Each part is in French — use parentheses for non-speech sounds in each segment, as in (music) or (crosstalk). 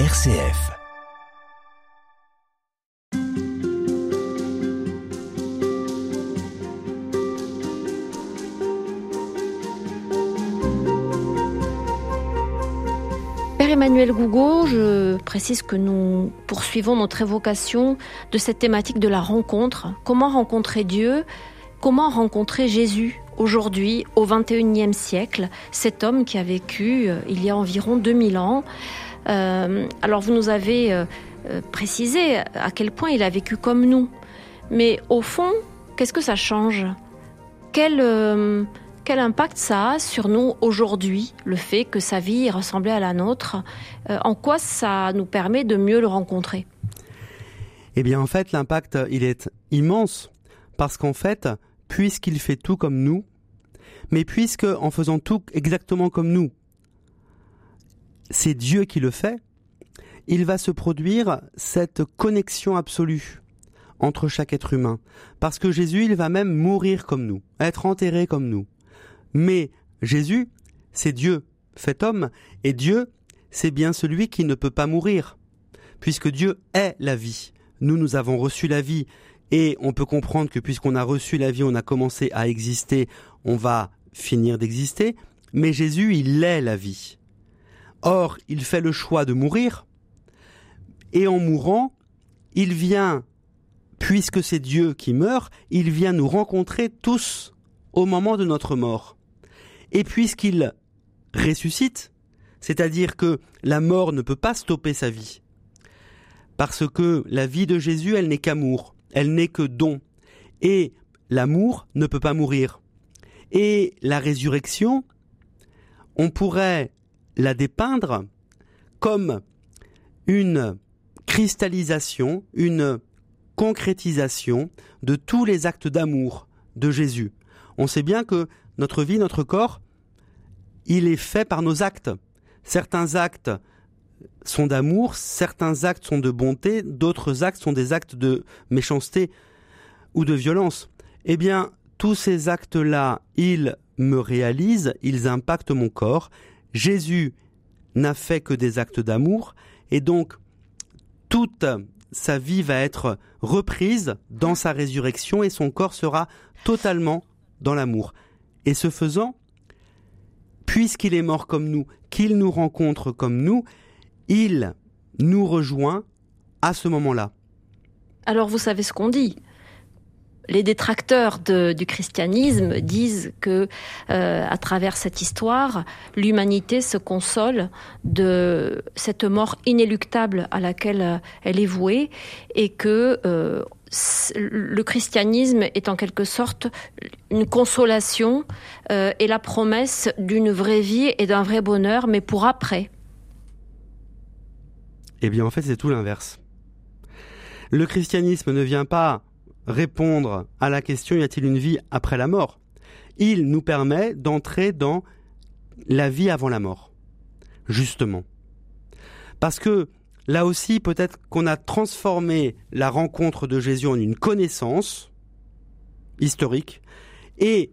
RCF. Père Emmanuel Gougo, je précise que nous poursuivons notre évocation de cette thématique de la rencontre. Comment rencontrer Dieu? Comment rencontrer Jésus aujourd'hui, au XXIe siècle, cet homme qui a vécu euh, il y a environ 2000 ans Alors vous nous avez euh, précisé à quel point il a vécu comme nous. Mais au fond, qu'est-ce que ça change? Quel, quel impact ça a sur nous aujourd'hui, le fait que sa vie ressemblait à la nôtre? En quoi ça nous permet de mieux le rencontrer? Eh bien en fait, l'impact, il est immense. Parce qu'en fait, puisqu'il fait tout comme nous, mais puisque en faisant tout exactement comme nous, c'est Dieu qui le fait, il va se produire cette connexion absolue entre chaque être humain. Parce que Jésus, il va même mourir comme nous, être enterré comme nous. Mais Jésus, c'est Dieu, fait homme, et Dieu, c'est bien celui qui ne peut pas mourir, puisque Dieu est la vie. Nous, nous avons reçu la vie, et on peut comprendre que puisqu'on a reçu la vie, on a commencé à exister, on va finir d'exister, mais Jésus, il est la vie. Or, il fait le choix de mourir, et en mourant, il vient, puisque c'est Dieu qui meurt, il vient nous rencontrer tous au moment de notre mort. Et puisqu'il ressuscite, c'est-à-dire que la mort ne peut pas stopper sa vie, parce que la vie de Jésus, elle n'est qu'amour, elle n'est que don, et l'amour ne peut pas mourir. Et la résurrection, on pourrait la dépeindre comme une cristallisation, une concrétisation de tous les actes d'amour de Jésus. On sait bien que notre vie, notre corps, il est fait par nos actes. Certains actes sont d'amour, certains actes sont de bonté, d'autres actes sont des actes de méchanceté ou de violence. Eh bien, tous ces actes-là, ils me réalisent, ils impactent mon corps. Jésus n'a fait que des actes d'amour, et donc toute sa vie va être reprise dans sa résurrection et son corps sera totalement dans l'amour. Et ce faisant, puisqu'il est mort comme nous, qu'il nous rencontre comme nous, il nous rejoint à ce moment-là. Alors vous savez ce qu'on dit les détracteurs du christianisme disent que, euh, à travers cette histoire, l'humanité se console de cette mort inéluctable à laquelle euh, elle est vouée, et que euh, le christianisme est en quelque sorte une consolation et la promesse d'une vraie vie et d'un vrai bonheur, mais pour après. Eh bien, en fait, c'est tout l'inverse. Le christianisme ne vient pas répondre à la question y a-t-il une vie après la mort? Il nous permet d'entrer dans la vie avant la mort, justement. Parce que là aussi, peut-être qu'on a transformé la rencontre de Jésus en une connaissance historique et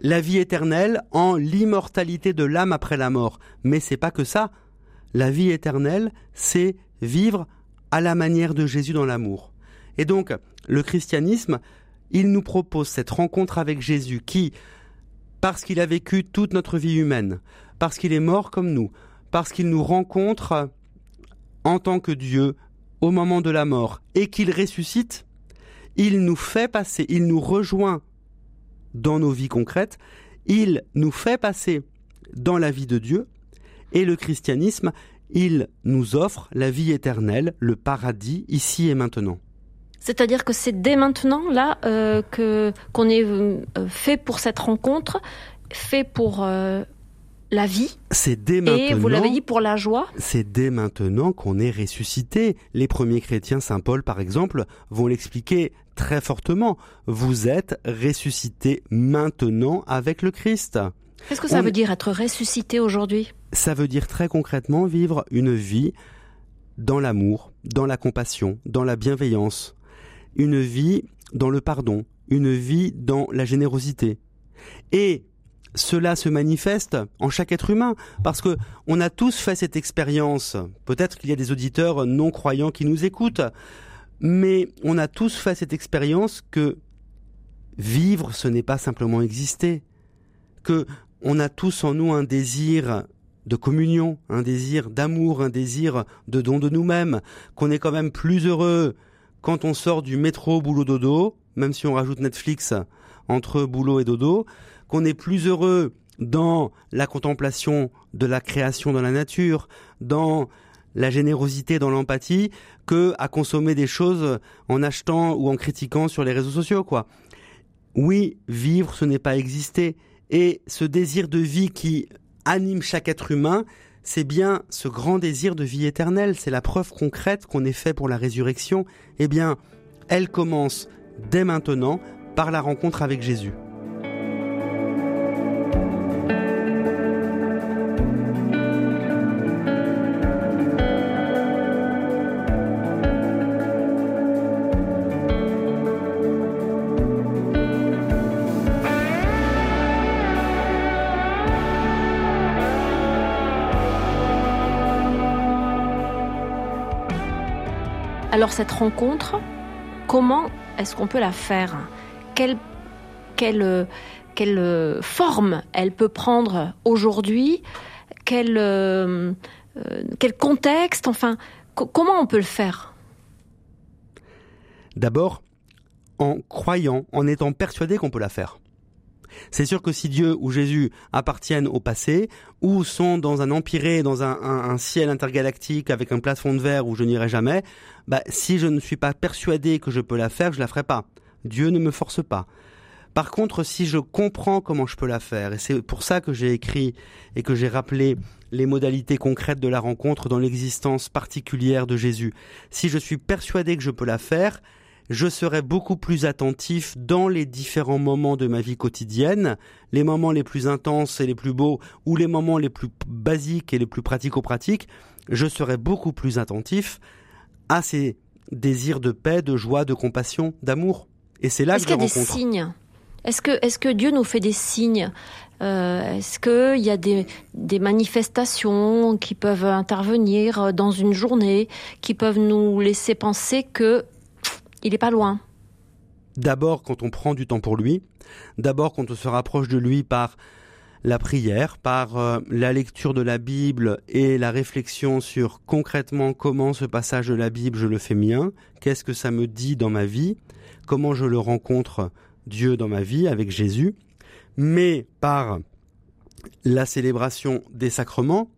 la vie éternelle en l'immortalité de l'âme après la mort. Mais c'est pas que ça. La vie éternelle, c'est vivre à la manière de Jésus dans l'amour. Et donc, le christianisme, il nous propose cette rencontre avec Jésus qui, parce qu'il a vécu toute notre vie humaine, parce qu'il est mort comme nous, parce qu'il nous rencontre en tant que Dieu au moment de la mort et qu'il ressuscite, il nous fait passer, il nous rejoint dans nos vies concrètes, il nous fait passer dans la vie de Dieu et le christianisme, il nous offre la vie éternelle, le paradis ici et maintenant. C'est-à-dire que c'est dès maintenant là euh, que qu'on est euh, fait pour cette rencontre, fait pour euh, la vie. C'est dès maintenant. Et vous l'avez dit pour la joie. C'est dès maintenant qu'on est ressuscité. Les premiers chrétiens, saint Paul par exemple, vont l'expliquer très fortement. Vous êtes ressuscité maintenant avec le Christ. Qu'est-ce que ça veut dire être ressuscité aujourd'hui? Ça veut dire très concrètement vivre une vie dans l'amour, dans la compassion, dans la bienveillance, une vie dans le pardon, une vie dans la générosité. Et cela se manifeste en chaque être humain parce que on a tous fait cette expérience. Peut-être qu'il y a des auditeurs non croyants qui nous écoutent, mais on a tous fait cette expérience que vivre ce n'est pas simplement exister, que on a tous en nous un désir de communion, un désir d'amour, un désir de don de nous-mêmes, qu'on est quand même plus heureux quand on sort du métro boulot dodo, même si on rajoute Netflix entre boulot et dodo, qu'on est plus heureux dans la contemplation de la création dans la nature, dans la générosité, dans l'empathie, que à consommer des choses en achetant ou en critiquant sur les réseaux sociaux, quoi. Oui, vivre, ce n'est pas exister. Et ce désir de vie qui anime chaque être humain, c'est bien ce grand désir de vie éternelle. C'est la preuve concrète qu'on est fait pour la résurrection. Eh bien, elle commence dès maintenant par la rencontre avec Jésus. Alors cette rencontre, comment est-ce qu'on peut la faire? Quelle, quelle, quelle forme elle peut prendre aujourd'hui? Quel, euh, quel contexte? Enfin, comment on peut le faire? D'abord, en croyant, en étant persuadé qu'on peut la faire. C'est sûr que si Dieu ou Jésus appartiennent au passé, ou sont dans un empiré, dans un, ciel intergalactique avec un plafond de verre où je n'irai jamais, bah, si je ne suis pas persuadé que je peux la faire, je la ferai pas. Dieu ne me force pas. Par contre, si je comprends comment je peux la faire, et c'est pour ça que j'ai écrit et que j'ai rappelé les modalités concrètes de la rencontre dans l'existence particulière de Jésus, si je suis persuadé que je peux la faire, je serai beaucoup plus attentif dans les différents moments de ma vie quotidienne, les moments les plus intenses et les plus beaux, ou les moments les plus basiques et les plus pratico-pratiques, je serai beaucoup plus attentif à ces désirs de paix, de joie, de compassion, d'amour. Et c'est là que je rencontre. Est-ce qu'il y a des signes? Est-ce que, est que Dieu nous fait des signes? Euh, Est-ce qu'il y a des, des manifestations qui peuvent intervenir dans une journée, qui peuvent nous laisser penser que il n'est pas loin. D'abord quand on prend du temps pour lui, d'abord quand on se rapproche de lui par la prière, par euh, la lecture de la Bible et la réflexion sur concrètement comment ce passage de la Bible je le fais mien, qu'est-ce que ça me dit dans ma vie, comment je le rencontre Dieu dans ma vie avec Jésus, mais par la célébration des sacrements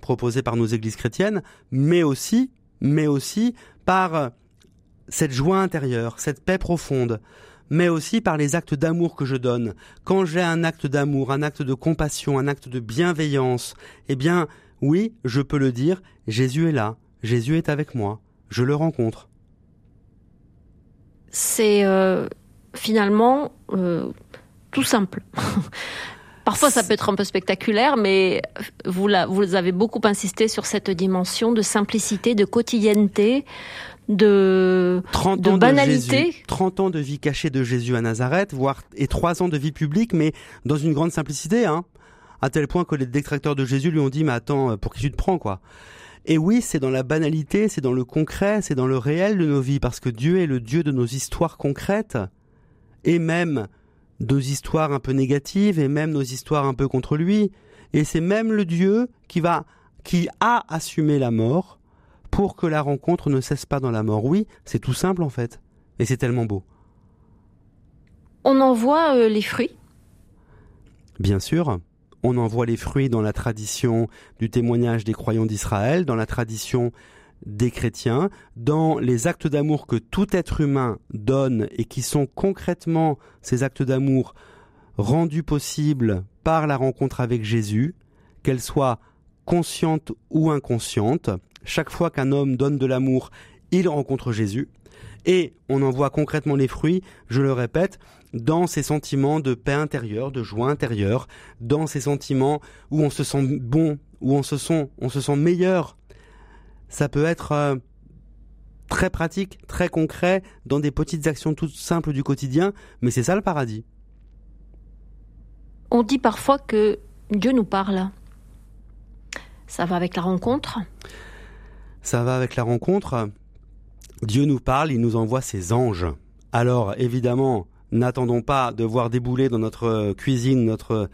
proposés par nos églises chrétiennes, mais aussi, mais aussi par cette joie intérieure, cette paix profonde, mais aussi par les actes d'amour que je donne. Quand j'ai un acte d'amour, un acte de compassion, un acte de bienveillance, eh bien, oui, je peux le dire, Jésus est là, Jésus est avec moi, je le rencontre. C'est euh, finalement euh, tout simple. (laughs) Parfois, ça peut être un peu spectaculaire, mais vous, vous avez beaucoup insisté sur cette dimension de simplicité, de quotidienneté, de, 30 de banalité. 30 ans de vie cachée de Jésus à Nazareth, voire et 3 ans de vie publique, mais dans une grande simplicité, hein, à tel point que les détracteurs de Jésus lui ont dit, mais attends, pour qui tu te prends, quoi? Et oui, c'est dans la banalité, c'est dans le concret, c'est dans le réel de nos vies, parce que Dieu est le Dieu de nos histoires concrètes, et même nos histoires un peu négatives, et même nos histoires un peu contre lui. Et c'est même le Dieu qui va, qui a assumé la mort, pour que la rencontre ne cesse pas dans la mort. Oui, c'est tout simple en fait. Et c'est tellement beau. On en voit euh, les fruits? Bien sûr. On en voit les fruits dans la tradition du témoignage des croyants d'Israël, dans la tradition des chrétiens, dans les actes d'amour que tout être humain donne et qui sont concrètement ces actes d'amour rendus possibles par la rencontre avec Jésus, qu'elle soit consciente ou inconsciente, chaque fois qu'un homme donne de l'amour, il rencontre Jésus. Et on en voit concrètement les fruits, je le répète, dans ces sentiments de paix intérieure, de joie intérieure, dans ces sentiments où on se sent bon, où on se sent, on se sent meilleur. Ça peut être euh, très pratique, très concret, dans des petites actions toutes simples du quotidien, mais c'est ça le paradis. On dit parfois que Dieu nous parle. Ça va avec la rencontre? Ça va avec la rencontre. Dieu nous parle, il nous envoie ses anges. Alors, évidemment, n'attendons pas de voir débouler dans notre cuisine, notre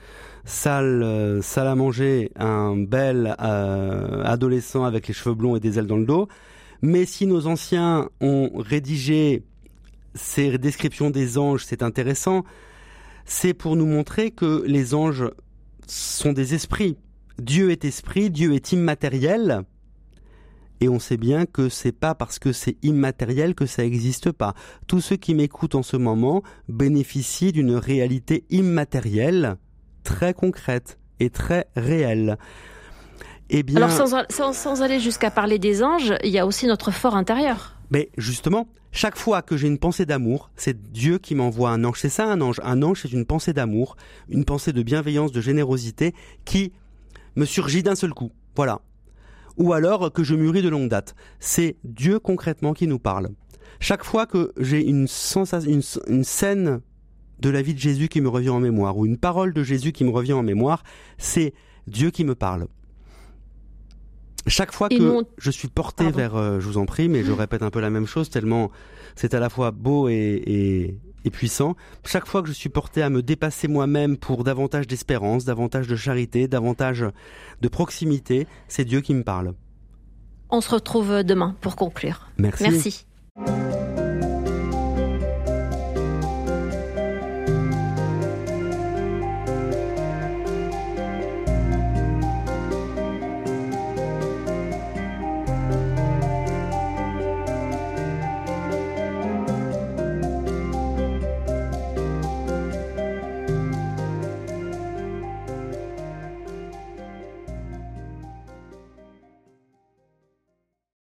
salle, euh, salle à manger, un bel euh, adolescent avec les cheveux blonds et des ailes dans le dos. Mais si nos anciens ont rédigé ces descriptions des anges, c'est intéressant, c'est pour nous montrer que les anges sont des esprits. Dieu est esprit, Dieu est immatériel, et on sait bien que c'est pas parce que c'est immatériel que ça n'existe pas. Tous ceux qui m'écoutent en ce moment bénéficient d'une réalité immatérielle, très concrète et très réelle. Eh bien, Alors sans, aller jusqu'à parler des anges, il y a aussi notre fort intérieur. Mais justement, chaque fois que j'ai une pensée d'amour, c'est Dieu qui m'envoie un ange. C'est ça un ange. Un ange, c'est une pensée d'amour, une pensée de bienveillance, de générosité qui me surgit d'un seul coup. Voilà. Ou alors que je mûris de longue date. C'est Dieu concrètement qui nous parle. Chaque fois que j'ai une, une, une scène de la vie de Jésus qui me revient en mémoire, ou une parole de Jésus qui me revient en mémoire, c'est Dieu qui me parle. Chaque fois que je suis porté vers, euh, je vous en prie, mais je répète un peu la même chose tellement c'est à la fois beau et, et, puissant. Chaque fois que je suis porté à me dépasser moi-même pour davantage d'espérance, davantage de charité, davantage de proximité, c'est Dieu qui me parle. On se retrouve demain pour conclure. Merci. Merci.